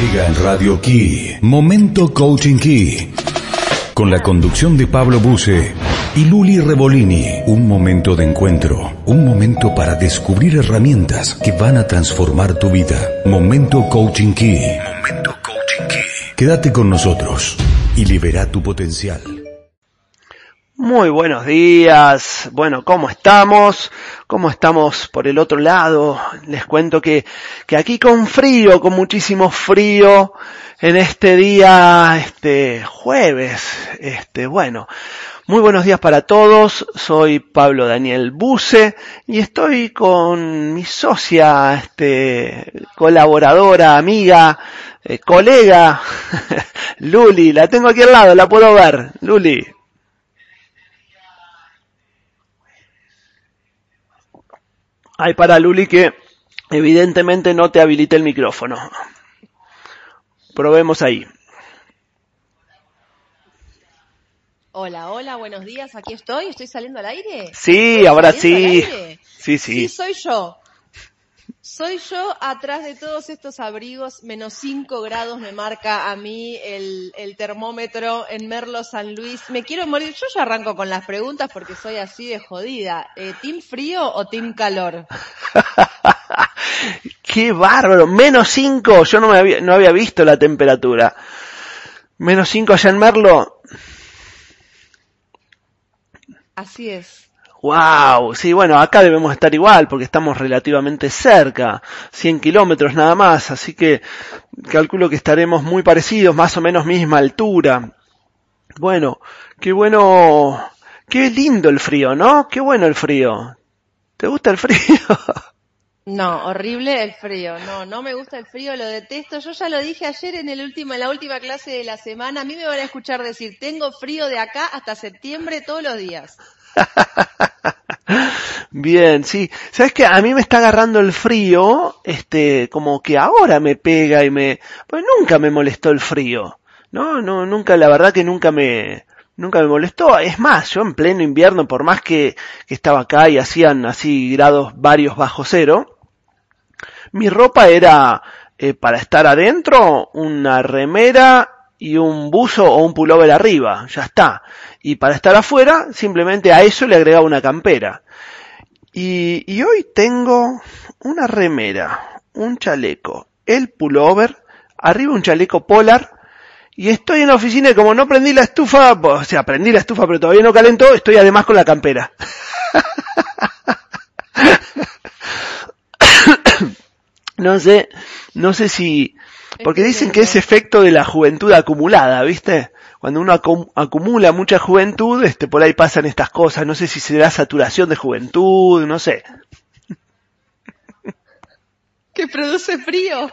Llega en Radio Key, Momento Coaching Key, con la conducción de Pablo Buse y Luli Revolini. Un momento de encuentro, un momento para descubrir herramientas que van a transformar tu vida. Momento Coaching Key. Momento Coaching Key. Quédate con nosotros y libera tu potencial. Muy buenos días. Bueno, ¿cómo estamos? ¿Cómo estamos por el otro lado? Les cuento que, que aquí con frío, con muchísimo frío, en este día, este jueves, este, bueno, muy buenos días para todos. Soy Pablo Daniel Buse y estoy con mi socia, este, colaboradora, amiga, eh, colega, Luli. La tengo aquí al lado, la puedo ver. Luli. Ay, para Luli que evidentemente no te habilite el micrófono. Probemos ahí. Hola, hola, buenos días, aquí estoy, ¿estoy saliendo al aire? Sí, ahora sí. Sí, sí. Sí, soy yo. Soy yo atrás de todos estos abrigos, menos 5 grados me marca a mí el, el, termómetro en Merlo San Luis. Me quiero morir, yo ya arranco con las preguntas porque soy así de jodida. Eh, ¿Team frío o team calor? Qué bárbaro, menos 5, yo no, me había, no había visto la temperatura. Menos 5 allá en Merlo. Así es. Wow, sí, bueno, acá debemos estar igual porque estamos relativamente cerca, 100 kilómetros nada más, así que calculo que estaremos muy parecidos, más o menos misma altura. Bueno, qué bueno, qué lindo el frío, ¿no? Qué bueno el frío. ¿Te gusta el frío? No, horrible el frío. No, no me gusta el frío, lo detesto. Yo ya lo dije ayer en el último, en la última clase de la semana. A mí me van a escuchar decir, tengo frío de acá hasta septiembre todos los días. Bien, sí. ¿Sabes que A mí me está agarrando el frío, este, como que ahora me pega y me, pues nunca me molestó el frío. No, no, nunca, la verdad que nunca me, nunca me molestó. Es más, yo en pleno invierno, por más que, que estaba acá y hacían así grados varios bajo cero, mi ropa era, eh, para estar adentro, una remera y un buzo o un pullover arriba, ya está. Y para estar afuera, simplemente a eso le agregaba una campera. Y, hoy tengo una remera, un chaleco, el pullover, arriba un chaleco polar, y estoy en la oficina y como no prendí la estufa, o sea, prendí la estufa pero todavía no calentó, estoy además con la campera. no sé, no sé si, porque dicen que es efecto de la juventud acumulada, ¿viste? Cuando uno acumula mucha juventud, este, por ahí pasan estas cosas. No sé si será saturación de juventud, no sé. Que produce frío.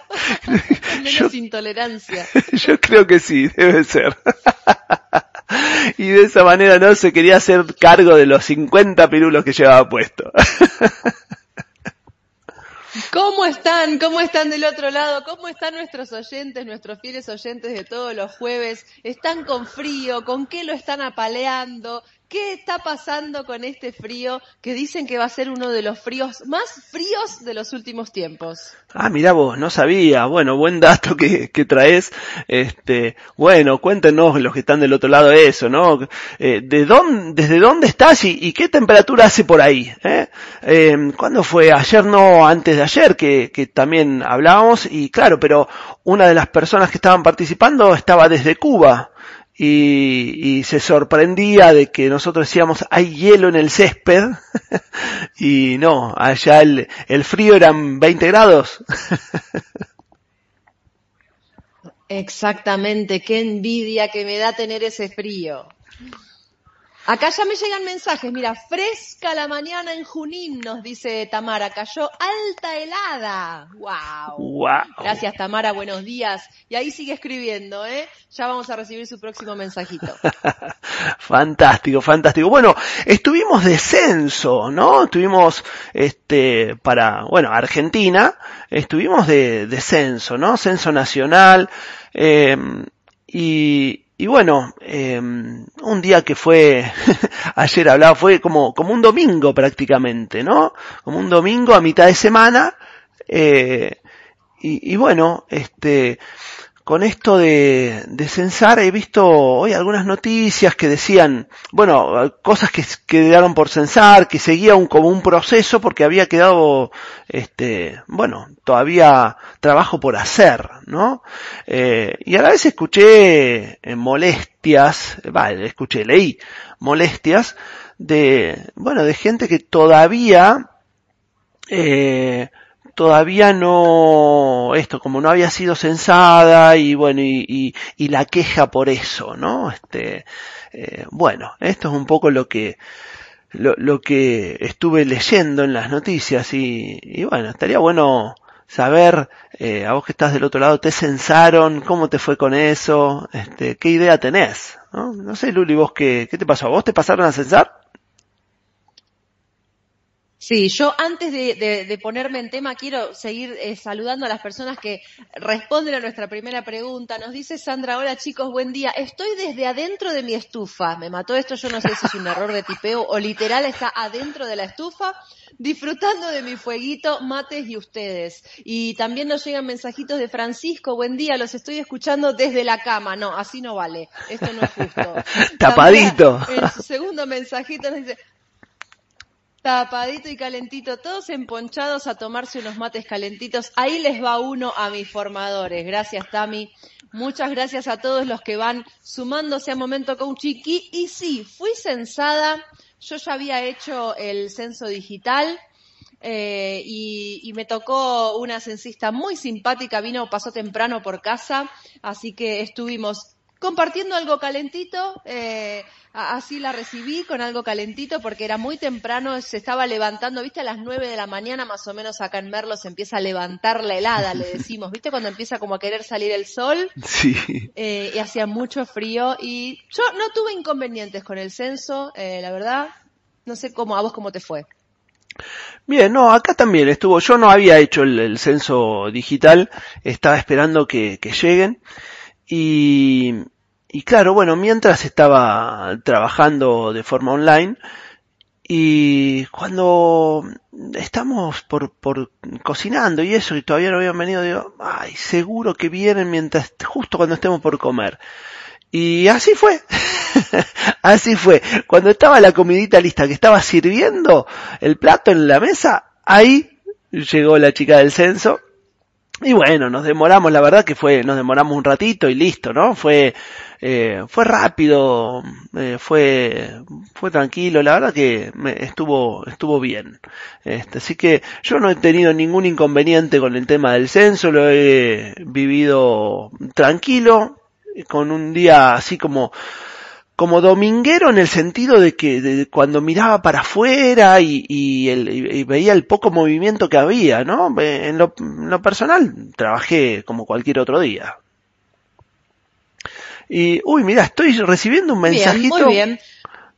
Menos intolerancia. Yo creo que sí, debe ser. y de esa manera no se quería hacer cargo de los 50 pirulos que llevaba puesto. ¿Cómo están? ¿Cómo están del otro lado? ¿Cómo están nuestros oyentes, nuestros fieles oyentes de todos los jueves? ¿Están con frío? ¿Con qué lo están apaleando? ¿Qué está pasando con este frío que dicen que va a ser uno de los fríos más fríos de los últimos tiempos? Ah, mira vos, no sabía. Bueno, buen dato que, traes. Este, bueno, cuéntenos los que están del otro lado eso, ¿no? Eh, ¿de dónde, ¿Desde dónde estás y, y qué temperatura hace por ahí? Eh? Eh, ¿Cuándo fue? Ayer no, antes de ayer que, que también hablábamos y claro, pero una de las personas que estaban participando estaba desde Cuba y, se sorprendía de que nosotros decíamos hay hielo en el césped y no, allá el, el frío eran 20 grados. Exactamente, qué envidia que me da tener ese frío. Acá ya me llegan mensajes, mira, fresca la mañana en Junín, nos dice Tamara, cayó alta helada. Wow. wow. Gracias Tamara, buenos días. Y ahí sigue escribiendo, ¿eh? Ya vamos a recibir su próximo mensajito. fantástico, fantástico. Bueno, estuvimos de censo, ¿no? Estuvimos, este, para, bueno, Argentina, estuvimos de, de censo, ¿no? Censo nacional, eh, y, y bueno, eh, un día que fue, ayer hablaba, fue como, como un domingo prácticamente, ¿no? Como un domingo a mitad de semana, eh, y, y bueno, este, con esto de, de, censar he visto hoy algunas noticias que decían, bueno, cosas que quedaron por censar, que seguía un, como un proceso porque había quedado, este, bueno, todavía trabajo por hacer, ¿no? Eh, y a la vez escuché molestias, vale, escuché, leí molestias de, bueno, de gente que todavía, eh, todavía no, esto, como no había sido censada y bueno, y, y, la queja por eso, ¿no? Este, eh, bueno, esto es un poco lo que, lo, que estuve leyendo en las noticias y, y bueno, estaría bueno saber, eh, a vos que estás del otro lado, ¿te censaron? ¿Cómo te fue con eso? Este, ¿Qué idea tenés? ¿No? no sé, Luli, vos qué, qué te pasó? ¿A vos te pasaron a censar? Sí, yo antes de, ponerme en tema quiero seguir eh, saludando a las personas que responden a nuestra primera pregunta. Nos dice Sandra, hola chicos, buen día. Estoy desde adentro de mi estufa. Me mató esto, yo no sé si es un error de tipeo o literal está adentro de la estufa, disfrutando de mi fueguito, mates y ustedes. Y también nos llegan mensajitos de Francisco, buen día, los estoy escuchando desde la cama. No, así no vale, esto no es justo. Tapadito. en su segundo mensajito nos dice, tapadito y calentito, todos emponchados a tomarse unos mates calentitos. Ahí les va uno a mis formadores. Gracias, Tami. Muchas gracias a todos los que van sumándose a Momento Coaching. Y sí, fui censada. Yo ya había hecho el censo digital. Eh, y, y, me tocó una censista muy simpática, vino, pasó temprano por casa, así que estuvimos compartiendo algo calentito, eh, así la recibí con algo calentito porque era muy temprano, se estaba levantando, viste, a las nueve de la mañana más o menos acá en Merlo se empieza a levantar la helada, le decimos, viste, cuando empieza como a querer salir el sol. Sí. Eh, y hacía mucho frío y yo no tuve inconvenientes con el censo, eh, la verdad, no sé cómo, a vos cómo te fue. Bien, no, acá también estuvo, yo no había hecho el, censo digital, estaba esperando que, que lleguen. Y, y claro, bueno, mientras estaba trabajando de forma online, y cuando estamos por, por cocinando y eso, y todavía no habían venido, digo, ay, seguro que vienen mientras, justo cuando estemos por comer. Y así fue. así fue. Cuando estaba la comidita lista, que estaba sirviendo el plato en la mesa, ahí llegó la chica del censo y bueno, nos demoramos, la verdad que fue, nos demoramos un ratito y listo, ¿no? Fue, eh, fue rápido, eh, fue, fue tranquilo, la verdad que me, estuvo, estuvo bien. Este, así que yo no he tenido ningún inconveniente con el tema del censo, lo he vivido tranquilo, con un día así como, como dominguero en el sentido de que cuando miraba para afuera y, y, el, veía el poco movimiento que había, ¿no? En lo, personal trabajé como cualquier otro día. Y, uy, mira, estoy recibiendo un mensajito. Bien, muy bien.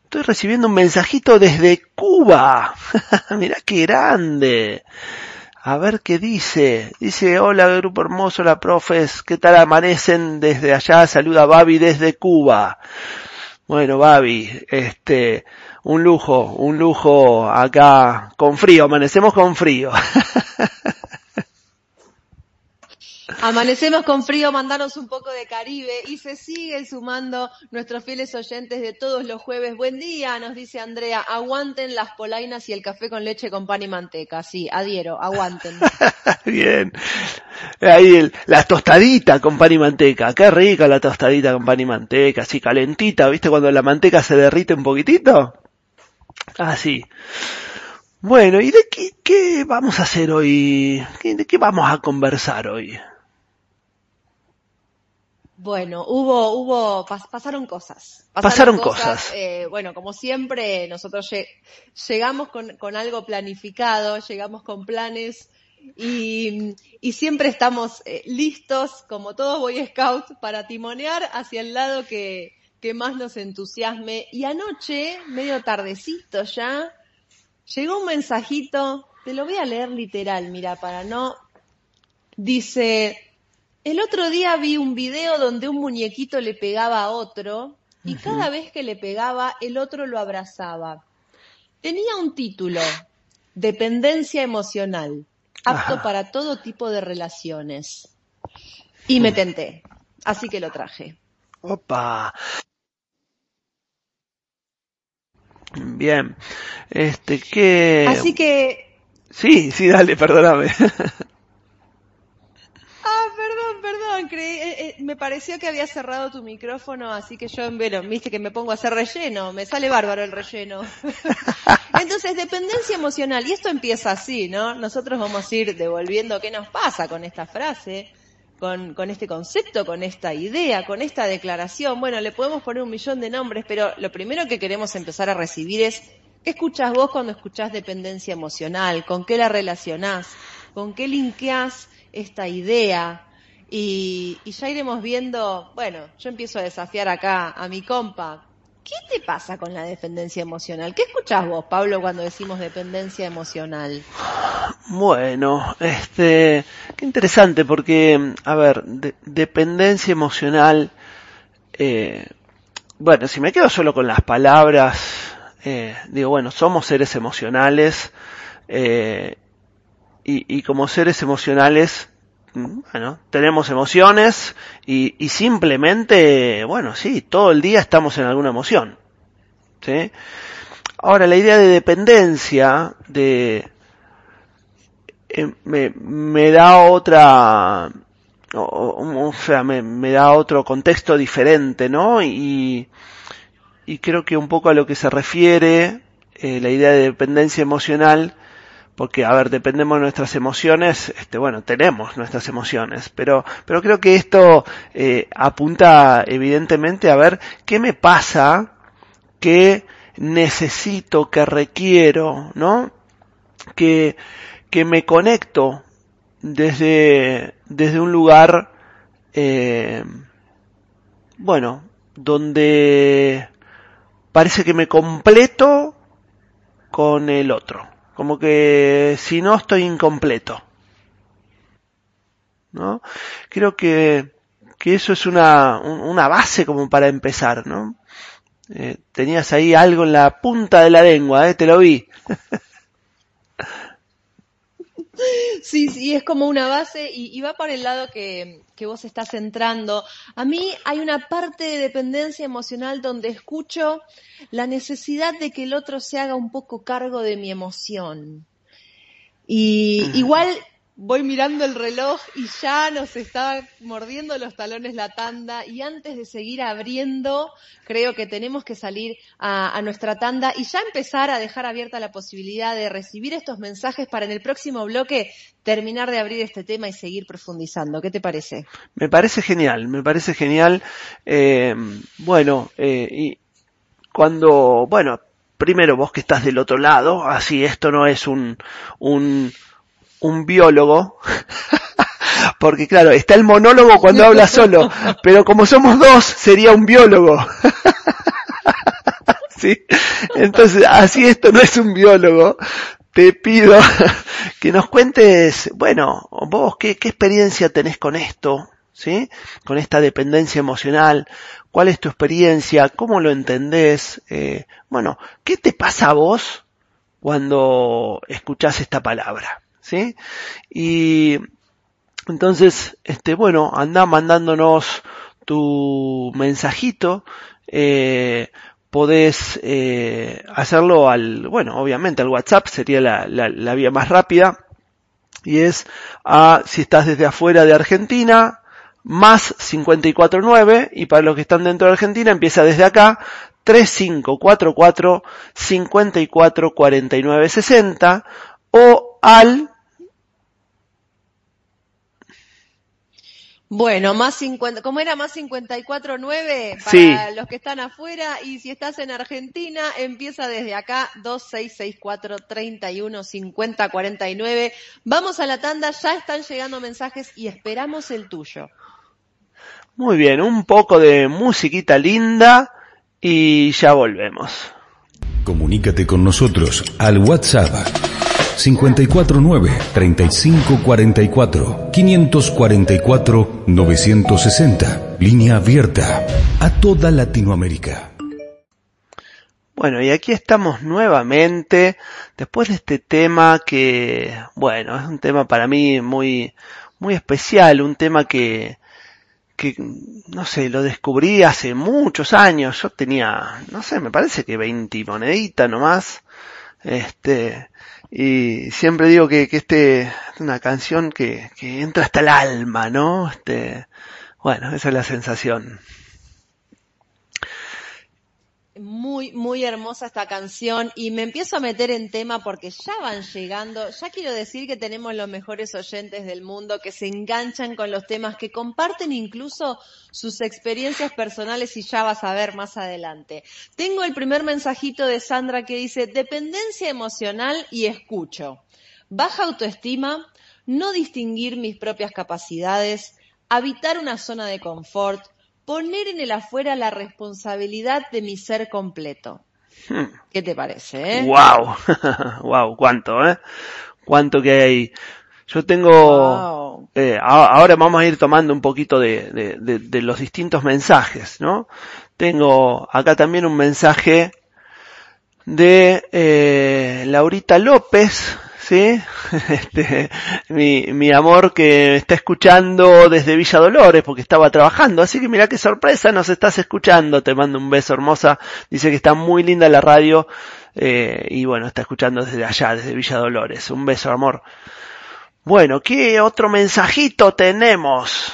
Estoy recibiendo un mensajito desde Cuba. mira qué grande. A ver qué dice. Dice, hola grupo hermoso, la profes, ¿qué tal amanecen desde allá? Saluda Babi desde Cuba. Bueno, Babi, este, un lujo, un lujo acá con frío, amanecemos con frío. Amanecemos con frío, mandanos un poco de Caribe y se siguen sumando nuestros fieles oyentes de todos los jueves. Buen día, nos dice Andrea, aguanten las polainas y el café con leche con pan y manteca. Sí, adhiero, aguanten. Bien. Ahí la tostadita con pan y manteca. Qué rica la tostadita con pan y manteca, así calentita, ¿viste? Cuando la manteca se derrite un poquitito. Así. Bueno, ¿y de qué, qué vamos a hacer hoy? ¿De qué vamos a conversar hoy? Bueno, hubo, hubo, pasaron cosas. Pasaron, cosas. Eh, bueno, como siempre, nosotros llegamos con, con, algo planificado, llegamos con planes y, y siempre estamos eh, listos, como todo Boy Scout, para timonear hacia el lado que, que más nos entusiasme. Y anoche, medio tardecito ya, llegó un mensajito, te lo voy a leer literal, mira, para no. Dice, el otro día vi un video donde un muñequito le pegaba a otro y cada vez que le pegaba el otro lo abrazaba. Tenía un título, Dependencia emocional. apto para todo tipo de relaciones. Y me tenté, así que lo traje. Opa. Bien. Este, ¿qué? Así que... Sí, sí, dale, perdóname. Eh, eh, me pareció que había cerrado tu micrófono, así que yo, bueno, viste que me pongo a hacer relleno, me sale bárbaro el relleno. Entonces, dependencia emocional, y esto empieza así, ¿no? Nosotros vamos a ir devolviendo qué nos pasa con esta frase, con, con este concepto, con esta idea, con esta declaración. Bueno, le podemos poner un millón de nombres, pero lo primero que queremos empezar a recibir es, ¿qué escuchas vos cuando escuchás dependencia emocional? ¿Con qué la relacionás? ¿Con qué linkeás esta idea? Y, y ya iremos viendo, bueno, yo empiezo a desafiar acá a mi compa. ¿Qué te pasa con la dependencia emocional? ¿Qué escuchás vos, Pablo, cuando decimos dependencia emocional? Bueno, este, qué interesante porque, a ver, dependencia emocional, eh, bueno, si me quedo solo con las palabras, eh, digo, bueno, somos seres emocionales eh, y, y, como seres emocionales, bueno, tenemos emociones y, y, simplemente, bueno, sí, todo el día estamos en alguna emoción. ¿sí? Ahora, la idea de dependencia, de, eh, me, me, da otra, o, sea, me, me, da otro contexto diferente, ¿no? Y, y creo que un poco a lo que se refiere eh, la idea de dependencia emocional, porque, a ver, dependemos de nuestras emociones, este, bueno, tenemos nuestras emociones, pero, pero creo que esto eh, apunta evidentemente a ver qué me pasa, qué necesito, qué requiero, ¿no? Que, que me conecto desde, desde un lugar, eh, bueno, donde parece que me completo con el otro. Como que si no estoy incompleto. ¿No? Creo que, que eso es una, una base como para empezar, ¿no? Eh, tenías ahí algo en la punta de la lengua, ¿eh? Te lo vi. Sí, sí, es como una base y, y va por el lado que, que, vos estás entrando. A mí hay una parte de dependencia emocional donde escucho la necesidad de que el otro se haga un poco cargo de mi emoción. Y igual voy mirando el reloj y ya nos está mordiendo los talones la tanda y antes de seguir abriendo, creo que tenemos que salir a, nuestra tanda y ya empezar a dejar abierta la posibilidad de recibir estos mensajes para en el próximo bloque terminar de abrir este tema y seguir profundizando. ¿Qué te parece? Me parece genial, me parece genial. Eh, bueno, eh, y cuando, bueno, primero vos que estás del otro lado, así esto no es un, un un biólogo, porque claro, está el monólogo cuando habla solo, pero como somos dos, sería un biólogo. ¿Sí? Entonces, así esto no es un biólogo. Te pido que nos cuentes, bueno, vos, ¿qué, experiencia tenés con esto? ¿Sí? Con esta dependencia emocional. ¿Cuál es tu experiencia? ¿Cómo lo entendés? Eh, bueno, ¿qué te pasa a vos cuando escuchás esta palabra? ¿Sí? Y entonces, este, bueno, anda mandándonos tu mensajito, eh, podés eh, hacerlo al, bueno, obviamente al WhatsApp sería la, la, la, vía más rápida, y es a, si estás desde afuera de Argentina, más 549, y para los que están dentro de Argentina empieza desde acá, 3544 54 49 60, o al Bueno, más 50, ¿cómo era? Más 54.9 para sí. los que están afuera y si estás en Argentina empieza desde acá 2664 31 50 49. Vamos a la tanda, ya están llegando mensajes y esperamos el tuyo. Muy bien, un poco de musiquita linda y ya volvemos. Comunícate con nosotros al WhatsApp 549 3544 544 960. Línea abierta a toda Latinoamérica. Bueno, y aquí estamos nuevamente, después de este tema que, bueno, es un tema para mí muy, muy especial, un tema que, que, no sé, lo descubrí hace muchos años, yo tenía, no sé, me parece que 20 moneditas nomás, este, y siempre digo que, que este es una canción que, que entra hasta el alma, ¿no? Este, bueno, esa es la sensación muy, muy hermosa esta canción y me empiezo a meter en tema porque ya van llegando, ya quiero decir que tenemos los mejores oyentes del mundo que se enganchan con los temas, que comparten incluso sus experiencias personales y ya vas a ver más adelante. Tengo el primer mensajito de Sandra que dice, dependencia emocional y escucho, baja autoestima, no distinguir mis propias capacidades, habitar una zona de confort, poner en el afuera la responsabilidad de mi ser completo. Hmm. ¿Qué te parece? Eh? Wow, wow, cuánto, ¿eh? Cuánto que hay. Yo tengo, eh, ahora vamos a ir tomando un poquito de, de, los distintos mensajes, ¿no? Tengo acá también un mensaje de eh, Laurita López, ¿sí? Este, mi, mi amor que está escuchando desde Villa Dolores porque estaba trabajando, así que mira qué sorpresa, nos estás escuchando, te mando un beso hermosa, dice que está muy linda la radio, eh, y bueno, está escuchando desde allá, desde Villa Dolores, un beso amor. Bueno, ¿qué otro mensajito tenemos?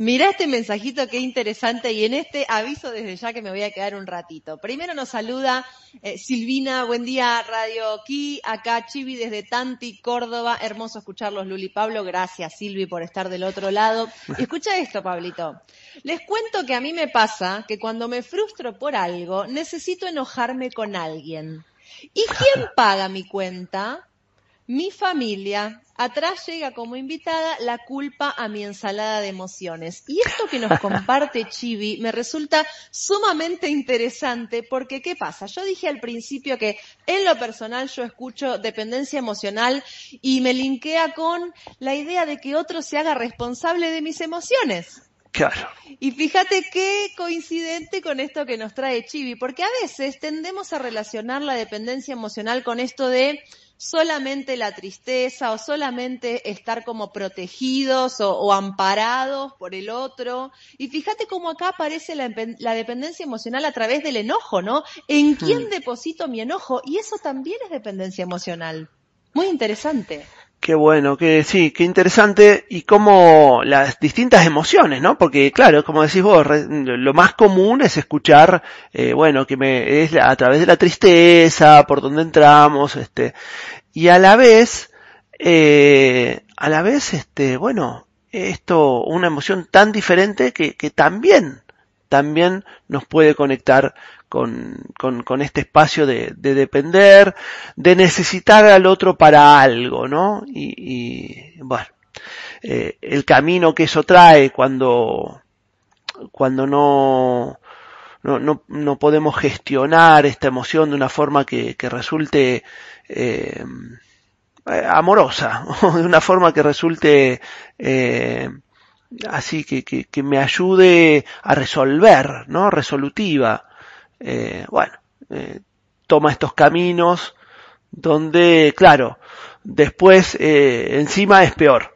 Mirá este mensajito qué interesante y en este aviso desde ya que me voy a quedar un ratito. Primero nos saluda eh, Silvina, buen día Radio aquí, acá Chivi desde Tanti, Córdoba, hermoso escucharlos Luli Pablo, gracias Silvi por estar del otro lado. escucha esto Pablito, les cuento que a mí me pasa que cuando me frustro por algo necesito enojarme con alguien. ¿Y quién paga mi cuenta? Mi familia, atrás llega como invitada la culpa a mi ensalada de emociones. Y esto que nos comparte Chibi me resulta sumamente interesante porque ¿qué pasa? Yo dije al principio que en lo personal yo escucho dependencia emocional y me linkea con la idea de que otro se haga responsable de mis emociones. Claro. Y fíjate qué coincidente con esto que nos trae Chibi, porque a veces tendemos a relacionar la dependencia emocional con esto de solamente la tristeza o solamente estar como protegidos o, amparados por el otro. Y fíjate cómo acá aparece la, dependencia emocional a través del enojo, ¿no? ¿En quién hmm. deposito mi enojo? Y eso también es dependencia emocional. Muy interesante. Qué bueno, que sí, qué interesante y cómo las distintas emociones, ¿no? Porque claro, como decís vos, lo más común es escuchar, eh, bueno, que me es a través de la tristeza, por donde entramos, este, y a la vez, eh, a la vez, este, bueno, esto, una emoción tan diferente que, que también, también nos puede conectar con, con, este espacio de, de, depender, de necesitar al otro para algo, ¿no? Y, bueno, eh, el camino que eso trae cuando, cuando no, no, no, no podemos gestionar esta emoción de una forma que, que resulte eh, amorosa, de una forma que resulte eh, así que, que, que, me ayude a resolver, ¿no? Resolutiva eh, bueno, eh, toma estos caminos donde, claro, después eh, encima es peor.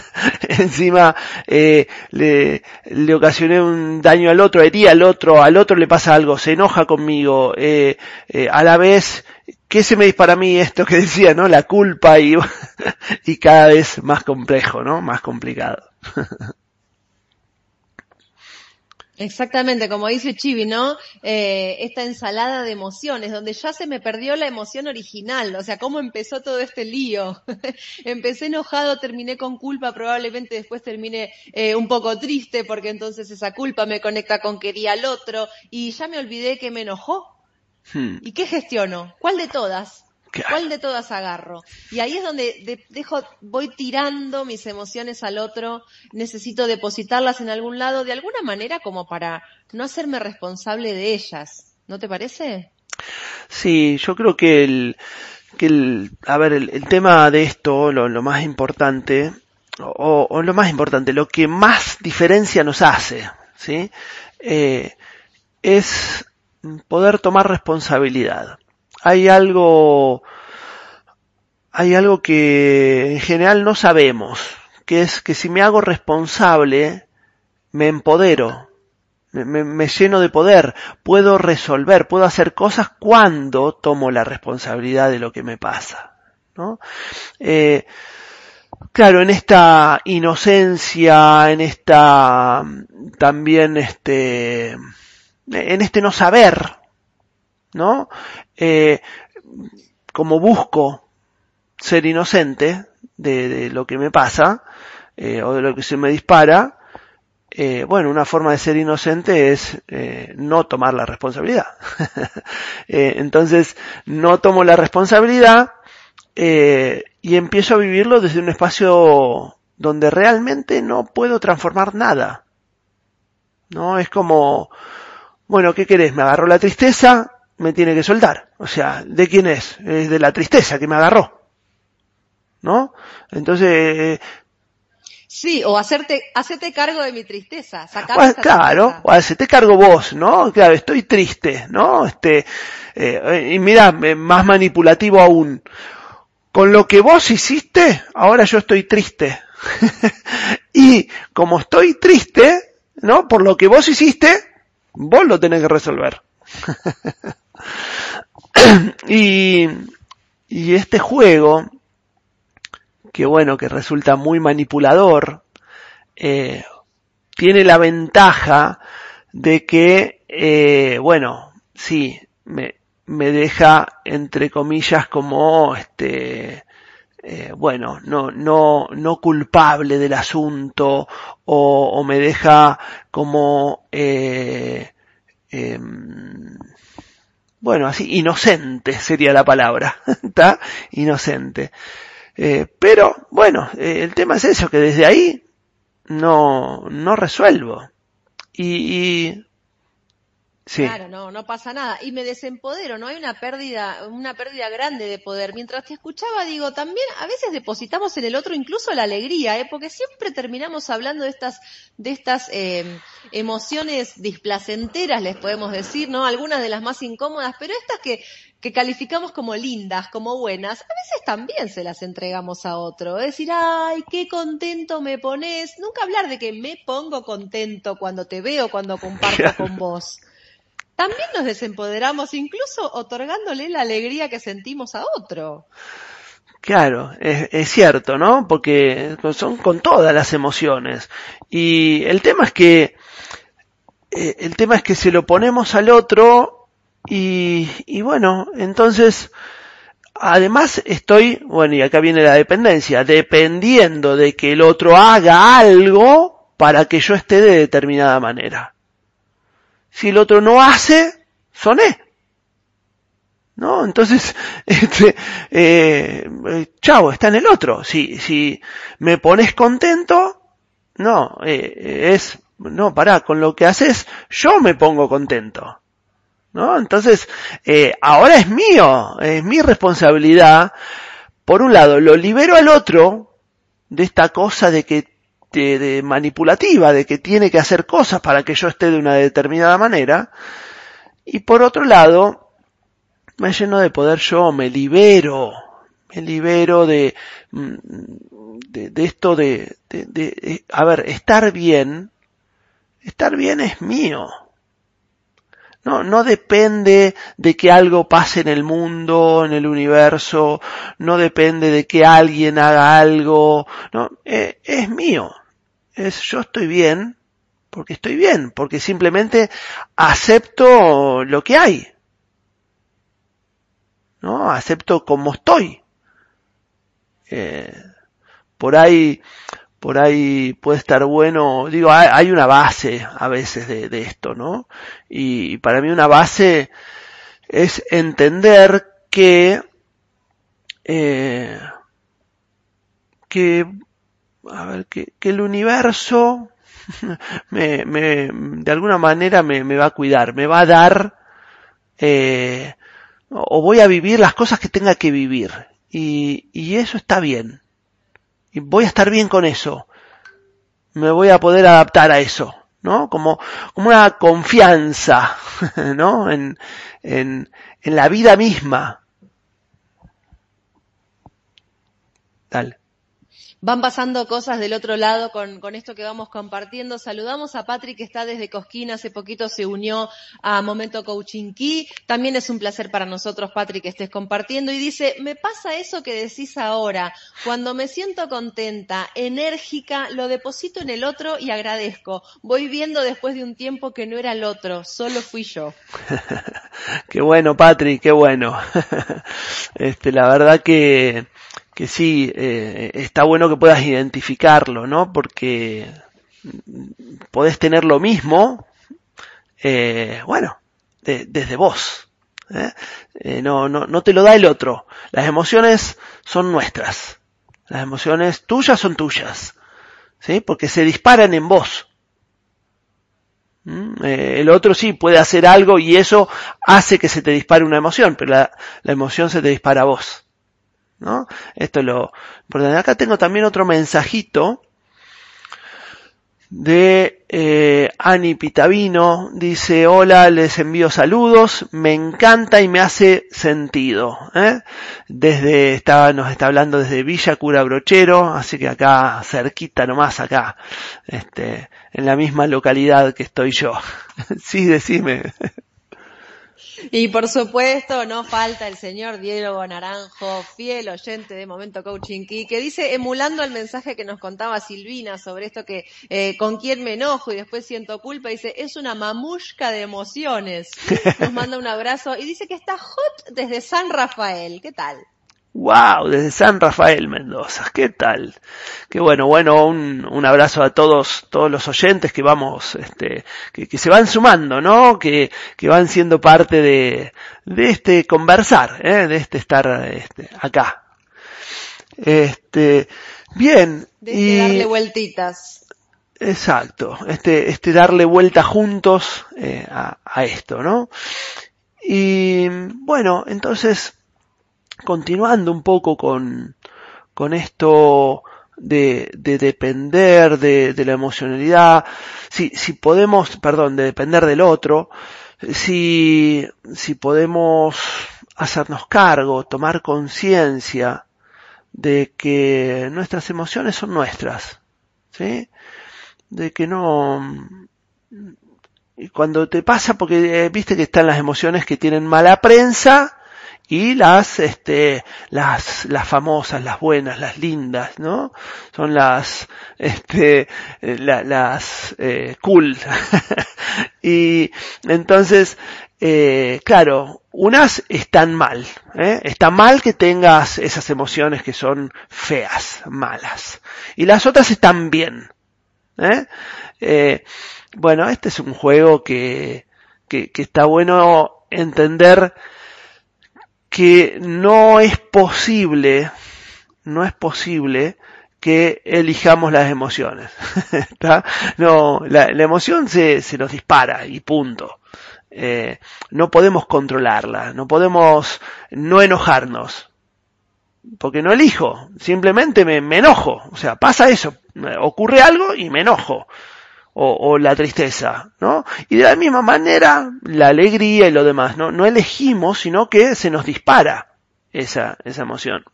encima eh, le, le ocasioné un daño al otro, herí al otro, al otro le pasa algo, se enoja conmigo, eh, eh, a la vez, ¿qué se me dice para mí esto que decía, no? La culpa y, y cada vez más complejo, ¿no? Más complicado. Exactamente, como dice Chibi, ¿no? Eh, esta ensalada de emociones, donde ya se me perdió la emoción original, o sea, cómo empezó todo este lío. Empecé enojado, terminé con culpa, probablemente después terminé eh, un poco triste, porque entonces esa culpa me conecta con quería al otro, y ya me olvidé que me enojó. Hmm. ¿Y qué gestiono? ¿Cuál de todas? ¿Cuál de todas agarro? Y ahí es donde dejo, voy tirando mis emociones al otro, necesito depositarlas en algún lado de alguna manera como para no hacerme responsable de ellas. ¿No te parece? Sí, yo creo que el, que el, a ver, el, tema de esto, lo, lo más importante, o, o, lo más importante, lo que más diferencia nos hace, ¿sí? Eh, es poder tomar responsabilidad. Hay algo, hay algo que en general no sabemos, que es que si me hago responsable, me empodero, me, lleno de poder, puedo resolver, puedo hacer cosas cuando tomo la responsabilidad de lo que me pasa. ¿no? Eh, claro, en esta inocencia, en esta también este, en este no saber, ¿no? Eh, como busco ser inocente de, lo que me pasa eh, o de lo que se me dispara, eh, bueno, una forma de ser inocente es no tomar la responsabilidad. Entonces, no tomo la responsabilidad y empiezo a vivirlo desde un espacio donde realmente no puedo transformar nada. No es como, bueno, ¿qué querés? Me agarró la tristeza, me tiene que soltar. O sea, ¿de quién es? Es de la tristeza que me agarró. ¿No? Entonces, Sí, o hacerte, hacerte cargo de mi tristeza, claro, o hacerte cargo vos, ¿no? Claro, estoy triste, ¿no? Este, eh, y mira, más manipulativo aún. Con lo que vos hiciste, ahora yo estoy triste. y como estoy triste, ¿no? Por lo que vos hiciste, vos lo tenés que resolver. y, y este juego que bueno, que resulta muy manipulador, eh, tiene la ventaja de que, eh, bueno, sí, me, me deja entre comillas como este eh, bueno no no no culpable del asunto o, o me deja como eh, em, bueno así inocente sería la palabra está inocente eh, pero bueno, eh, el tema es eso, que desde ahí no, no resuelvo. Y, y Claro, no, no pasa nada. Y me desempodero, no hay una pérdida, una pérdida grande de poder. Mientras te escuchaba, digo, también a veces depositamos en el otro incluso la alegría, ¿eh? porque siempre terminamos hablando de estas, de estas eh, emociones displacenteras, les podemos decir, ¿no? Algunas de las más incómodas, pero estas que, que calificamos como lindas, como buenas, a veces también se las entregamos a otro. Es decir, ay, qué contento me pones. Nunca hablar de que me pongo contento cuando te veo, cuando comparto con vos también nos desempoderamos, incluso otorgándole la alegría que sentimos a otro. Claro, es, cierto, ¿no? Porque son con todas las emociones. Y el tema es que, eh, el tema es que se lo ponemos al otro y, y bueno, entonces, además estoy, bueno, y acá viene la dependencia, dependiendo de que el otro haga algo para que yo esté de determinada manera. Si el otro no hace, soné. ¿No? Entonces, este, eh, chao, está en el otro. Si, si me pones contento, no, eh, es, no, pará, con lo que haces, yo me pongo contento. ¿No? Entonces, eh, ahora es mío, es mi responsabilidad. Por un lado, lo libero al otro de esta cosa de que de, manipulativa, de que tiene que hacer cosas para que yo esté de una determinada manera. Y por otro lado, me lleno de poder yo, me libero, me libero de, mm, de, esto de, de, a ver, estar bien, estar bien es mío. No, no depende de que algo pase en el mundo, en el universo, no depende de que alguien haga algo, no, eh, es mío es yo estoy bien porque estoy bien, porque simplemente acepto lo que hay. ¿No? Acepto como estoy. Eh, por ahí, por ahí puede estar bueno, digo, hay, una base a veces de, esto, ¿no? Y, para mí una base es entender que, eh, que a ver, que, que el universo me, me, de alguna manera me, me, va a cuidar, me va a dar, eh, o voy a vivir las cosas que tenga que vivir. Y, y eso está bien. Y voy a estar bien con eso. Me voy a poder adaptar a eso. ¿no? Como, como una confianza, ¿no? En, en, en la vida misma. Dale. Van pasando cosas del otro lado con, con, esto que vamos compartiendo. Saludamos a Patrick que está desde Cosquín, hace poquito se unió a Momento Coaching Key. También es un placer para nosotros, Patrick, que estés compartiendo. Y dice, me pasa eso que decís ahora. Cuando me siento contenta, enérgica, lo deposito en el otro y agradezco. Voy viendo después de un tiempo que no era el otro, solo fui yo. qué bueno, Patrick, qué bueno. este, la verdad que que sí, eh, está bueno que puedas identificarlo, ¿no? Porque podés tener lo mismo, eh, bueno, desde vos. ¿eh? ¿eh? no, no, no te lo da el otro. Las emociones son nuestras. Las emociones tuyas son tuyas. ¿Sí? Porque se disparan en vos. ¿Mm? el otro sí puede hacer algo y eso hace que se te dispare una emoción, pero la, la emoción se te dispara a vos. ¿No? Esto es lo importante. Acá tengo también otro mensajito de eh, Ani Pitavino. Dice, hola, les envío saludos. Me encanta y me hace sentido. ¿eh? Desde, está, nos está hablando desde Villa Cura Brochero, así que acá, cerquita nomás acá, este, en la misma localidad que estoy yo. sí, decime. Y por supuesto, no falta el señor Diego Naranjo, fiel oyente de Momento Coaching Key, que dice, emulando el mensaje que nos contaba Silvina sobre esto que eh, con quién me enojo y después siento culpa, dice, es una mamushka de emociones. Nos manda un abrazo y dice que está hot desde San Rafael. ¿Qué tal? Wow, desde San Rafael Mendoza, ¿qué tal? Qué bueno, bueno, un, un abrazo a todos, todos los oyentes que vamos, este, que, que se van sumando, ¿no? Que, que van siendo parte de, de este conversar, ¿eh? de este estar, este, acá. Este, bien. De este y, darle vueltitas. Exacto, este, este darle vuelta juntos eh, a, a esto, ¿no? Y bueno, entonces, continuando un poco con, con esto de, de depender de, de, la emocionalidad, si, si podemos, perdón, de depender del otro, si, si podemos hacernos cargo, tomar conciencia de que nuestras emociones son nuestras, ¿sí? De que no, y cuando te pasa, porque eh, viste que están las emociones que tienen mala prensa, y las este las las famosas las buenas las lindas no son las este la, las eh, cool y entonces eh, claro unas están mal ¿eh? está mal que tengas esas emociones que son feas malas y las otras están bien ¿eh? eh bueno este es un juego que, que, que está bueno entender que no es posible, no es posible que elijamos las emociones. no, la, emoción se, se nos dispara y punto. Eh, no podemos controlarla, no podemos no enojarnos, porque no elijo, simplemente me, me enojo, o sea, pasa eso, ocurre algo y me enojo o, o, la tristeza, ¿no? Y de la misma manera, la alegría y lo demás, ¿no? No elegimos, sino que se nos dispara esa, esa emoción.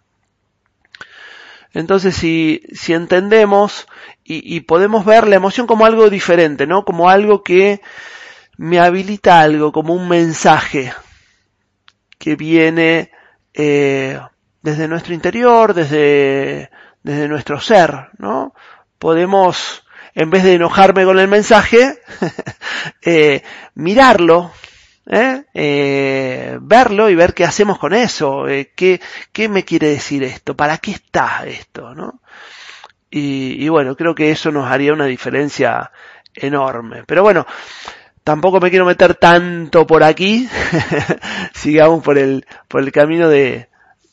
Entonces, si, si entendemos y, podemos ver la emoción como algo diferente, ¿no? Como algo que me habilita algo, como un mensaje que viene eh, desde nuestro interior, desde, desde nuestro ser, ¿no? Podemos en vez de enojarme con el mensaje, eh, mirarlo, ¿eh? Eh, verlo y ver qué hacemos con eso, eh, qué, qué me quiere decir esto, para qué está esto, ¿no? Y, bueno, creo que eso nos haría una diferencia enorme. Pero bueno, tampoco me quiero meter tanto por aquí, sigamos por el, por el camino de,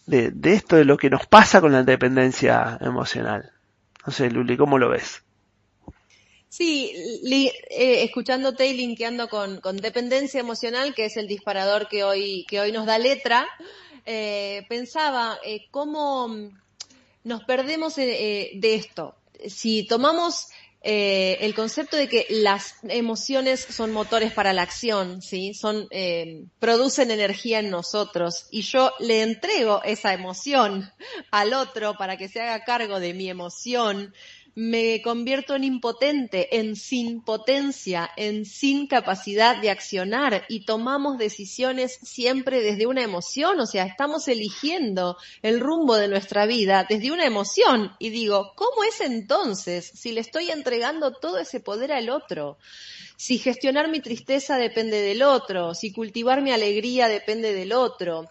de, de esto, de lo que nos pasa con la dependencia emocional. No sé, Luli, ¿cómo lo ves? Sí, eh, escuchándote y linkeando con, dependencia emocional, que es el disparador que hoy, que hoy nos da letra, eh, pensaba eh, cómo nos perdemos eh, de esto. Si tomamos eh, el concepto de que las emociones son motores para la acción, ¿sí? Son, eh, producen energía en nosotros y yo le entrego esa emoción al otro para que se haga cargo de mi emoción me convierto en impotente, en sin potencia, en sin capacidad de accionar y tomamos decisiones siempre desde una emoción, o sea, estamos eligiendo el rumbo de nuestra vida desde una emoción y digo, ¿cómo es entonces si le estoy entregando todo ese poder al otro? Si gestionar mi tristeza depende del otro, si cultivar mi alegría depende del otro.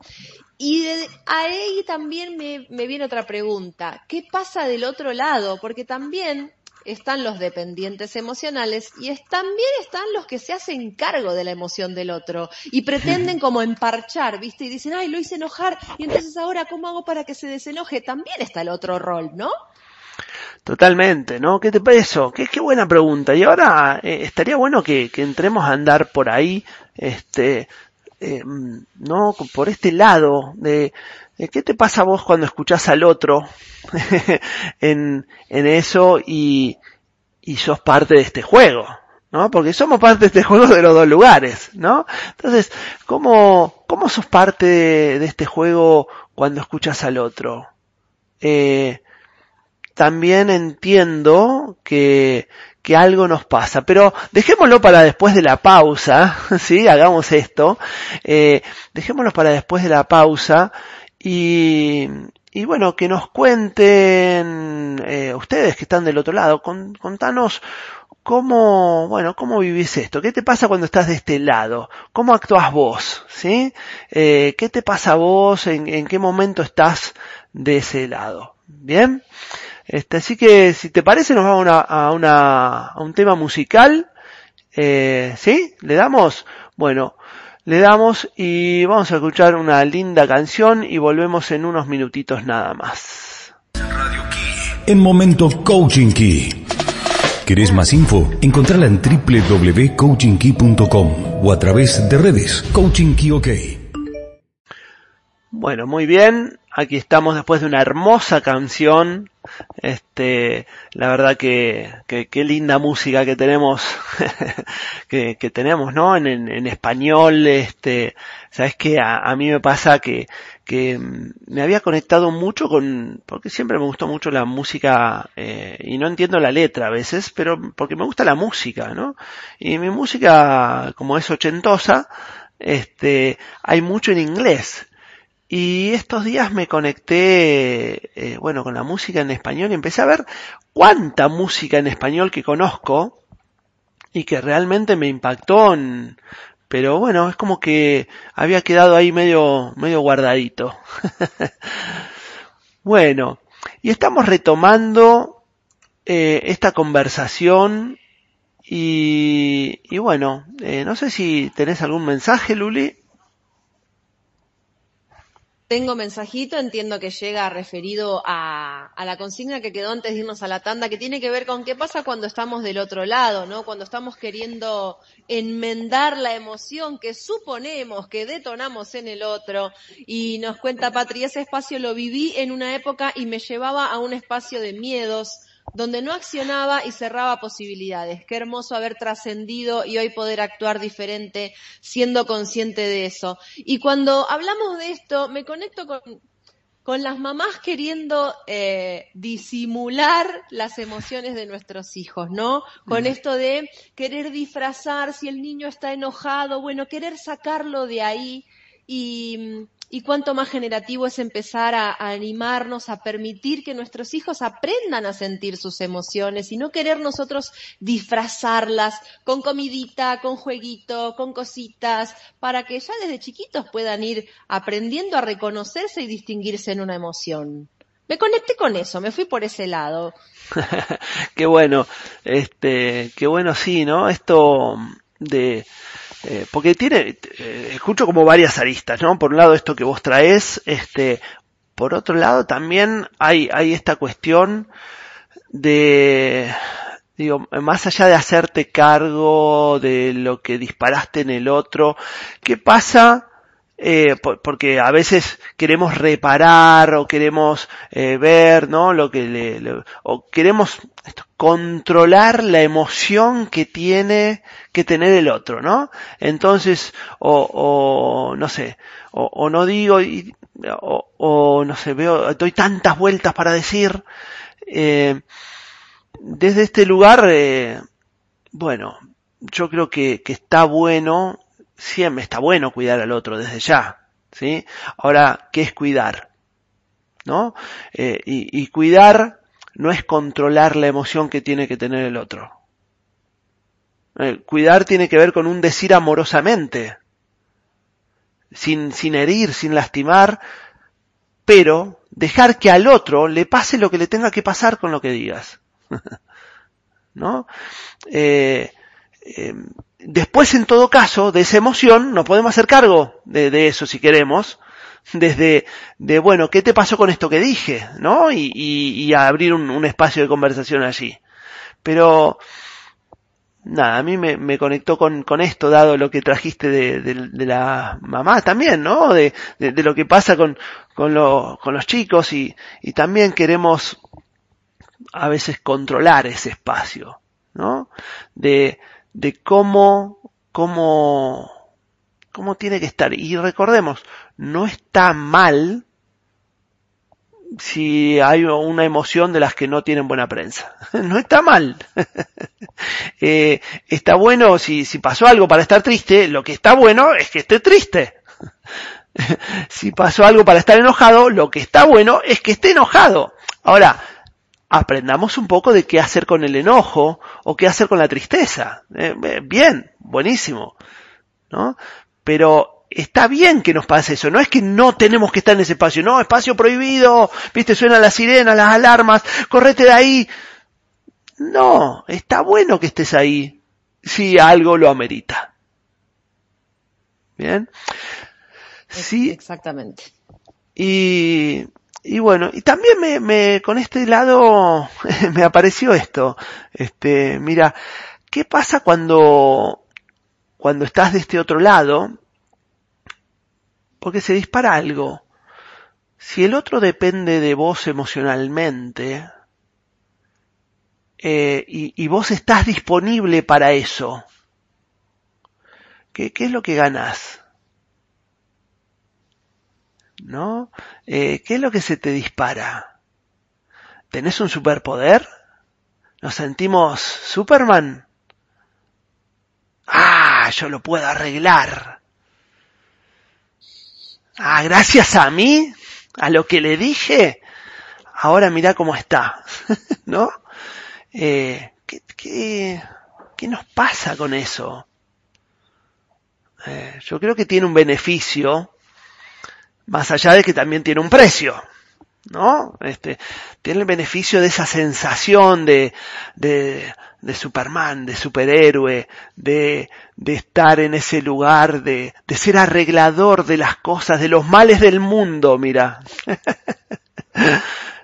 Y de ahí también me, me viene otra pregunta. ¿Qué pasa del otro lado? Porque también están los dependientes emocionales y también están los que se hacen cargo de la emoción del otro y pretenden como emparchar, ¿viste? Y dicen, ay, lo hice enojar y entonces ahora, ¿cómo hago para que se desenoje? También está el otro rol, ¿no? Totalmente, ¿no? ¿Qué te parece Qué, qué buena pregunta. Y ahora eh, estaría bueno que, que, entremos a andar por ahí, este, eh, ¿no? Por este lado de, qué te pasa vos cuando escuchás al otro en, en eso y, y sos parte de este juego, ¿no? Porque somos parte de este juego de los dos lugares, ¿no? Entonces, ¿cómo, cómo sos parte de, de este juego cuando escuchas al otro? Eh, también entiendo que, que algo nos pasa. Pero dejémoslo para después de la pausa, ¿sí? Hagamos esto. Eh, dejémoslo para después de la pausa y, y bueno, que nos cuenten eh, ustedes que están del otro lado, contanos cómo, bueno, cómo vivís esto, qué te pasa cuando estás de este lado, cómo actúas vos, ¿sí? Eh, ¿Qué te pasa vos, en, en qué momento estás de ese lado? Bien. Este, así que si te parece nos vamos a, una, a un tema musical. Eh, ¿Sí? ¿Le damos? Bueno, le damos y vamos a escuchar una linda canción y volvemos en unos minutitos nada más. En Momento Coaching Key. ¿Querés más info? Encontrala en www.coachingkey.com o a través de redes Coaching Key OK. Bueno, muy bien. Aquí estamos después de una hermosa canción. Este, la verdad que, qué linda música que tenemos, que, tenemos, ¿no? En, en, español, este, sabes que a, mí me pasa que, que me había conectado mucho con, porque siempre me gustó mucho la música, eh, y no entiendo la letra a veces, pero porque me gusta la música, ¿no? Y mi música, como es ochentosa, este, hay mucho en inglés. Y estos días me conecté, eh, bueno, con la música en español y empecé a ver cuánta música en español que conozco y que realmente me impactó. pero bueno, es como que había quedado ahí medio, medio guardadito. bueno, y estamos retomando eh, esta conversación y, y bueno, eh, no sé si tenés algún mensaje, Luli. Tengo mensajito, entiendo que llega referido a, a, la consigna que quedó antes de irnos a la tanda, que tiene que ver con qué pasa cuando estamos del otro lado, ¿no? Cuando estamos queriendo enmendar la emoción que suponemos que detonamos en el otro. Y nos cuenta Patria, ese espacio lo viví en una época y me llevaba a un espacio de miedos, donde no accionaba y cerraba posibilidades. Qué hermoso haber trascendido y hoy poder actuar diferente siendo consciente de eso. Y cuando hablamos de esto, me conecto con, con las mamás queriendo eh, disimular las emociones de nuestros hijos, ¿no? Con esto de querer disfrazar si el niño está enojado, bueno, querer sacarlo de ahí y y cuánto más generativo es empezar a, animarnos, a permitir que nuestros hijos aprendan a sentir sus emociones y no querer nosotros disfrazarlas con comidita, con jueguito, con cositas, para que ya desde chiquitos puedan ir aprendiendo a reconocerse y distinguirse en una emoción. Me conecté con eso, me fui por ese lado. qué bueno, este, qué bueno sí, ¿no? Esto de eh, porque tiene, eh, escucho como varias aristas, ¿no? Por un lado esto que vos traes, este, por otro lado también hay, hay esta cuestión de, digo, más allá de hacerte cargo de lo que disparaste en el otro, ¿qué pasa eh, porque a veces queremos reparar o queremos eh, ver, ¿no? Lo que le, o queremos controlar la emoción que tiene que tener el otro, ¿no? Entonces, o, o no sé, o, no digo, y, o, o, no sé, veo, doy tantas vueltas para decir, eh, desde este lugar, eh, bueno, yo creo que, que está bueno siempre está bueno cuidar al otro desde ya, ¿sí? Ahora, ¿qué es cuidar? ¿No? Eh, y, cuidar no es controlar la emoción que tiene que tener el otro. Eh, cuidar tiene que ver con un decir amorosamente, sin, sin herir, sin lastimar, pero dejar que al otro le pase lo que le tenga que pasar con lo que digas. ¿No? Eh, después, en todo caso, de esa emoción, nos podemos hacer cargo de, eso si queremos, desde de bueno, ¿qué te pasó con esto que dije? ¿No? Y, y, abrir un, espacio de conversación allí. Pero, nada, a mí me, me conectó con, con, esto, dado lo que trajiste de, de, de la mamá también, ¿no? De, de lo que pasa con, con, lo, con los chicos y, y también queremos a veces controlar ese espacio, ¿no? De, de cómo, cómo, cómo tiene que estar. Y recordemos, no está mal si hay una emoción de las que no tienen buena prensa. No está mal. eh, está bueno si, si pasó algo para estar triste, lo que está bueno es que esté triste. si pasó algo para estar enojado, lo que está bueno es que esté enojado. Ahora, aprendamos un poco de qué hacer con el enojo o qué hacer con la tristeza. Eh, bien, buenísimo. ¿No? Pero está bien que nos pase eso. No es que no tenemos que estar en ese espacio. No, espacio prohibido. Viste, suena la sirena, las alarmas. Correte de ahí. No, está bueno que estés ahí. Si algo lo amerita. Bien. Sí. Exactamente. Y y bueno, y también me, me, con este lado me apareció esto. Este, mira, ¿qué pasa cuando, cuando estás de este otro lado? Porque se dispara algo. Si el otro depende de vos emocionalmente, eh, y, vos estás disponible para eso, ¿qué, qué es lo que ganás? ¿No? Eh, ¿Qué es lo que se te dispara? ¿Tenés un superpoder? ¿Nos sentimos Superman? Ah, yo lo puedo arreglar. Ah, gracias a mí, a lo que le dije, ahora mira cómo está, ¿no? Eh, ¿qué, qué, qué, nos pasa con eso? Eh, yo creo que tiene un beneficio más allá de que también tiene un precio, ¿no? Este, tiene el beneficio de esa sensación de, de, de Superman, de superhéroe, de, de estar en ese lugar, de, de ser arreglador de las cosas, de los males del mundo, mira.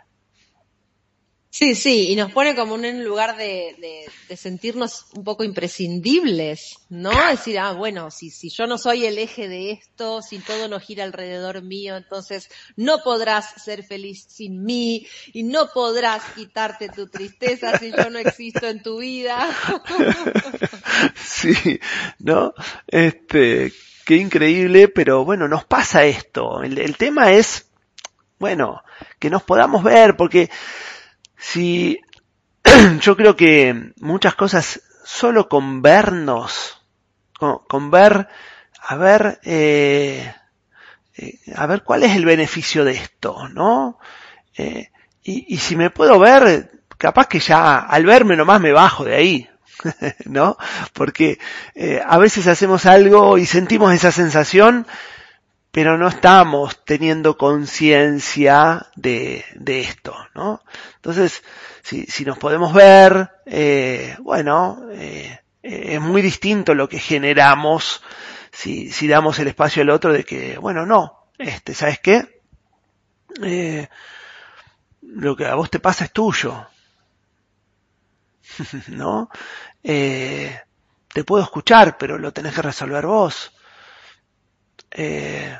Sí, sí, y nos pone como en un lugar de, de, de, sentirnos un poco imprescindibles, ¿no? Decir, ah, bueno, si, si yo no soy el eje de esto, si todo no gira alrededor mío, entonces no podrás ser feliz sin mí y no podrás quitarte tu tristeza si yo no existo en tu vida. Sí, ¿no? Este, qué increíble, pero bueno, nos pasa esto. El, el tema es, bueno, que nos podamos ver, porque si yo creo que muchas cosas solo con vernos, con, ver, a ver, eh, eh, a ver cuál es el beneficio de esto, ¿no? Eh, y, y, si me puedo ver, capaz que ya al verme nomás me bajo de ahí, ¿no? Porque eh, a veces hacemos algo y sentimos esa sensación, pero no estamos teniendo conciencia de, de, esto, ¿no? Entonces, si, si nos podemos ver, eh, bueno, eh, es muy distinto lo que generamos si, si damos el espacio al otro de que, bueno, no, este, ¿sabes qué? Eh, lo que a vos te pasa es tuyo, ¿no? Eh, te puedo escuchar, pero lo tenés que resolver vos eh,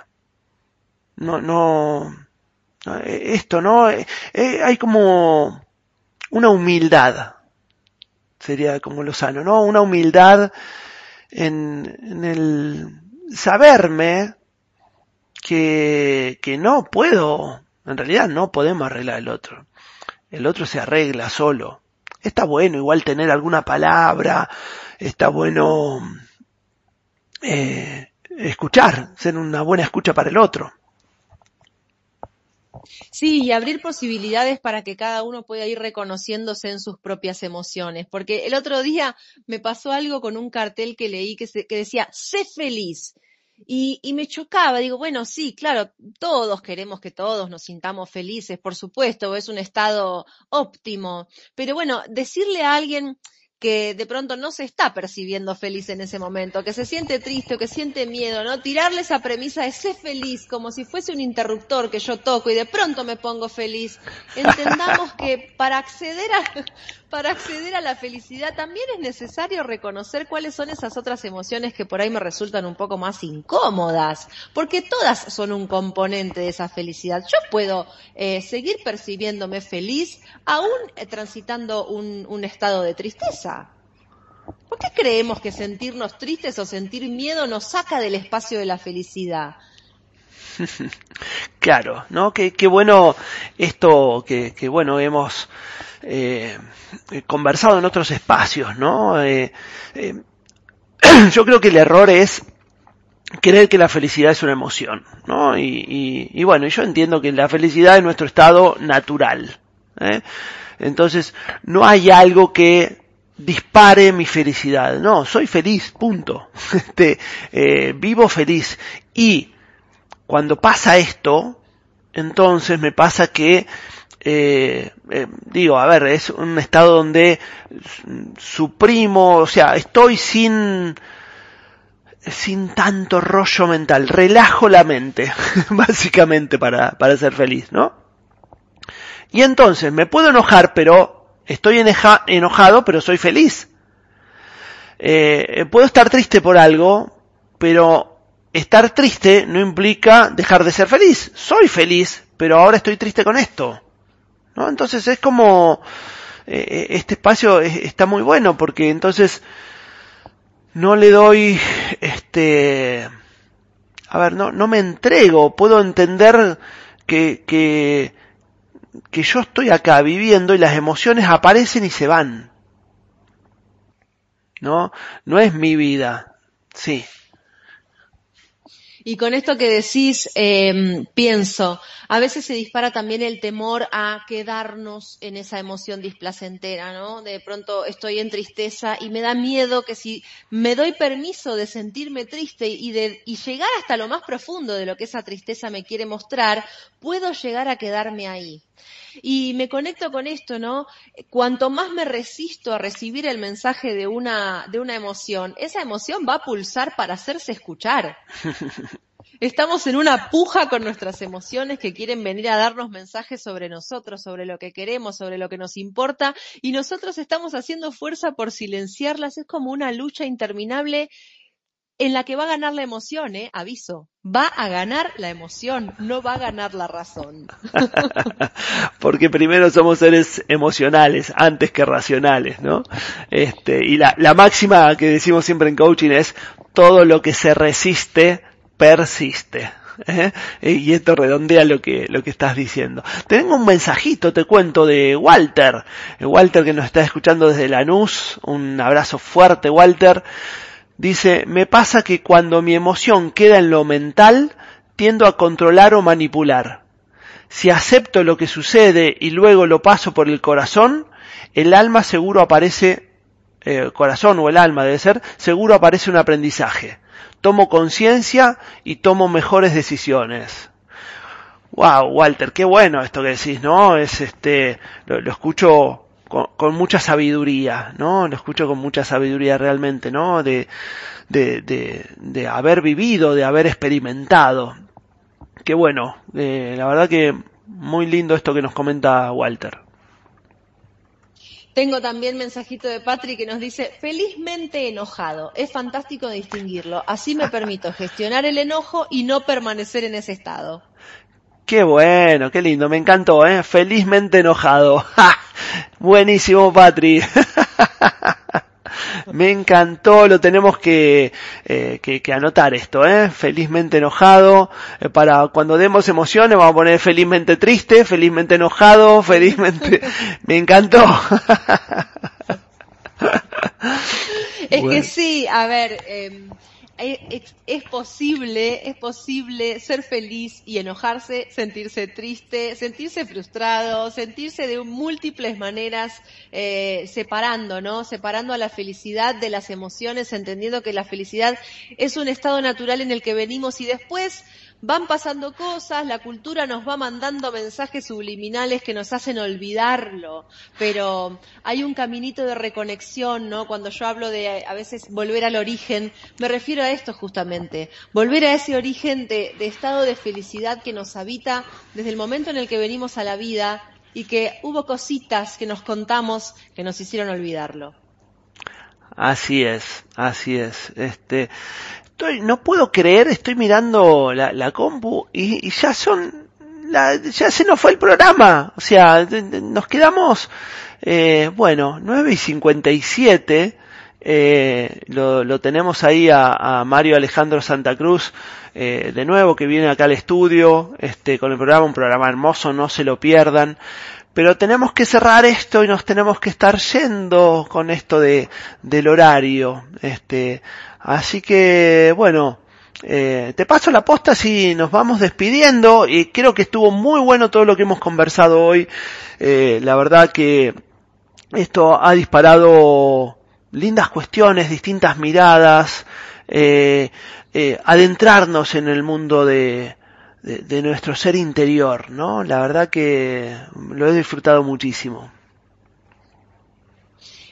no, no, esto, ¿no? Eh, eh, hay como una humildad, sería como lo sano, ¿no? Una humildad en, en el saberme que, que no puedo, en realidad no podemos arreglar el otro. El otro se arregla solo. Está bueno igual tener alguna palabra, está bueno eh, escuchar, ser una buena escucha para el otro. Sí, y abrir posibilidades para que cada uno pueda ir reconociéndose en sus propias emociones. Porque el otro día me pasó algo con un cartel que leí que, que decía, sé feliz. Y, y, me chocaba, digo, bueno, sí, claro, todos queremos que todos nos sintamos felices, por supuesto, es un estado óptimo, pero bueno, decirle a alguien, que de pronto no se está percibiendo feliz en ese momento, que se siente triste o que siente miedo, ¿no? Tirarle esa premisa de ser feliz como si fuese un interruptor que yo toco y de pronto me pongo feliz. Entendamos que para acceder a, para acceder a la felicidad también es necesario reconocer cuáles son esas otras emociones que por ahí me resultan un poco más incómodas, porque todas son un componente de esa felicidad. Yo puedo eh, seguir percibiéndome feliz aún eh, transitando un, un estado de tristeza. ¿Por qué creemos que sentirnos tristes o sentir miedo nos saca del espacio de la felicidad? Claro, ¿no? Qué, bueno esto que, bueno hemos eh, conversado en otros espacios, ¿no? Eh, eh, yo creo que el error es creer que la felicidad es una emoción, ¿no? Y, y bueno, yo entiendo que la felicidad es nuestro estado natural. Entonces, no hay algo que dispare mi felicidad. No, soy feliz, punto. Este, eh, vivo feliz. Y cuando pasa esto, entonces me pasa que, eh, eh, digo, a ver, es un estado donde suprimo, o sea, estoy sin, sin tanto rollo mental, relajo la mente, básicamente para, para ser feliz, ¿no? Y entonces me puedo enojar, pero Estoy enojado, pero soy feliz. Eh, puedo estar triste por algo, pero estar triste no implica dejar de ser feliz. Soy feliz, pero ahora estoy triste con esto. ¿No? Entonces es como eh, eh, este espacio está muy bueno porque entonces no le doy este a ver no no me entrego puedo entender que, que que yo estoy acá viviendo y las emociones aparecen y se van. ¿No? No es mi vida. Sí. Y con esto que decís, eh, pienso, a veces se dispara también el temor a quedarnos en esa emoción displacentera, ¿no? De pronto estoy en tristeza y me da miedo que si me doy permiso de sentirme triste y de y llegar hasta lo más profundo de lo que esa tristeza me quiere mostrar, puedo llegar a quedarme ahí. Y me conecto con esto, ¿no? Cuanto más me resisto a recibir el mensaje de una, de una emoción, esa emoción va a pulsar para hacerse escuchar. Estamos en una puja con nuestras emociones que quieren venir a darnos mensajes sobre nosotros, sobre lo que queremos, sobre lo que nos importa, y nosotros estamos haciendo fuerza por silenciarlas. Es como una lucha interminable en la que va a ganar la emoción, ¿eh? Aviso. Va a ganar la emoción, no va a ganar la razón. Porque primero somos seres emocionales antes que racionales, ¿no? Este, y la, la máxima que decimos siempre en coaching es todo lo que se resiste, persiste. ¿eh? Y esto redondea lo que, lo que estás diciendo. Tengo un mensajito, te cuento, de Walter. Walter que nos está escuchando desde Lanús. Un abrazo fuerte, Walter. Dice, me pasa que cuando mi emoción queda en lo mental, tiendo a controlar o manipular. Si acepto lo que sucede y luego lo paso por el corazón, el alma seguro aparece, eh, corazón o el alma debe ser, seguro aparece un aprendizaje. Tomo conciencia y tomo mejores decisiones. Wow, Walter, qué bueno esto que decís, ¿no? Es este, lo, lo escucho con, mucha sabiduría, ¿no? Lo escucho con mucha sabiduría realmente, ¿no? De, de, de, haber vivido, de haber experimentado. Qué bueno, eh, la verdad que muy lindo esto que nos comenta Walter. Tengo también mensajito de Patrick que nos dice, felizmente enojado. Es fantástico distinguirlo. Así me permito gestionar el enojo y no permanecer en ese estado. Qué bueno, qué lindo, me encantó, ¿eh? Felizmente enojado. Buenísimo, Patrick. Me encantó, lo tenemos que, eh, que, anotar esto, ¿eh? Felizmente enojado. Eh, para cuando demos emociones vamos a poner felizmente triste, felizmente enojado, felizmente... Me encantó. es que sí, a ver, eh, es, posible, es posible ser feliz y enojarse, sentirse triste, sentirse frustrado, sentirse de múltiples maneras, eh, separando, ¿no? Separando a la felicidad de las emociones, entendiendo que la felicidad es un estado natural en el que venimos y después van pasando cosas, la cultura nos va mandando mensajes subliminales que nos hacen olvidarlo, pero hay un caminito de reconexión, ¿no? Cuando yo hablo de a veces volver al origen, me refiero a esto justamente, volver a ese origen de, estado de felicidad que nos habita desde el momento en el que venimos a la vida y que hubo cositas que nos contamos que nos hicieron olvidarlo. Así es, así es. Este, no puedo creer, estoy mirando la, la compu y, ya son, ya se nos fue el programa. O sea, nos quedamos, eh, bueno, 9 y 57. Eh, lo, lo tenemos ahí a, Mario Alejandro Santa Cruz, eh, de nuevo, que viene acá al estudio, este, con el programa, un programa hermoso, no se lo pierdan. Pero tenemos que cerrar esto y nos tenemos que estar yendo con esto de, del horario. Este, Así que, bueno, eh, te paso la posta si nos vamos despidiendo y creo que estuvo muy bueno todo lo que hemos conversado hoy. Eh, la verdad que esto ha disparado lindas cuestiones, distintas miradas, eh, adentrarnos en el mundo de, de nuestro ser interior, ¿no? La verdad que lo he disfrutado muchísimo.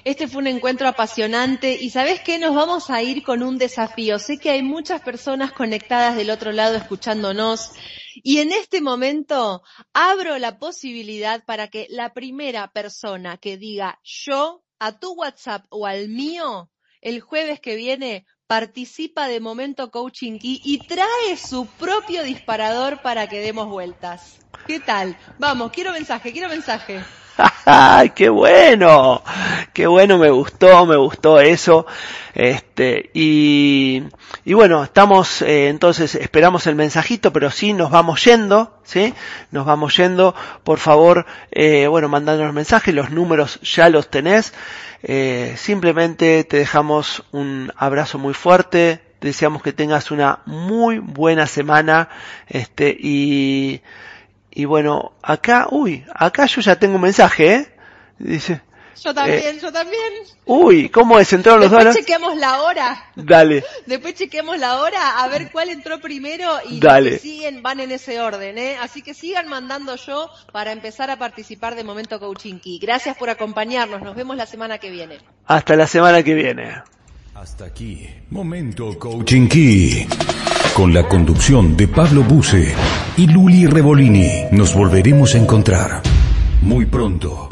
Este fue un encuentro apasionante y sabes qué, nos vamos a ir con un desafío. Sé que hay muchas personas conectadas del otro lado escuchándonos y en este momento abro la posibilidad para que la primera persona que diga yo a tu WhatsApp o al mío el jueves que viene participa de Momento Coaching Key y trae su propio disparador para que demos vueltas. ¿Qué tal? Vamos, quiero mensaje, quiero mensaje. ¡Ay, qué bueno! Qué bueno, me gustó, me gustó eso. Este, y, y bueno, estamos, eh, entonces esperamos el mensajito, pero sí nos vamos yendo, ¿sí? Nos vamos yendo. Por favor, eh, bueno, mandándonos mensajes, los números ya los tenés. Eh, simplemente te dejamos un abrazo muy fuerte. Deseamos que tengas una muy buena semana. Este, y, y bueno, acá, uy, acá yo ya tengo un mensaje, ¿eh? Dice. Yo también, eh, yo también. Uy, ¿cómo es? ¿Entraron los dos? Después chequeamos la hora. Dale. Después chequemos la hora a ver cuál entró primero y Dale. siguen van en ese orden, ¿eh? Así que sigan mandando yo para empezar a participar de Momento Coaching Key. Gracias por acompañarnos. Nos vemos la semana que viene. Hasta la semana que viene. Hasta aquí, Momento Coaching Key. Con la conducción de Pablo Buse y Luli Revolini, nos volveremos a encontrar muy pronto.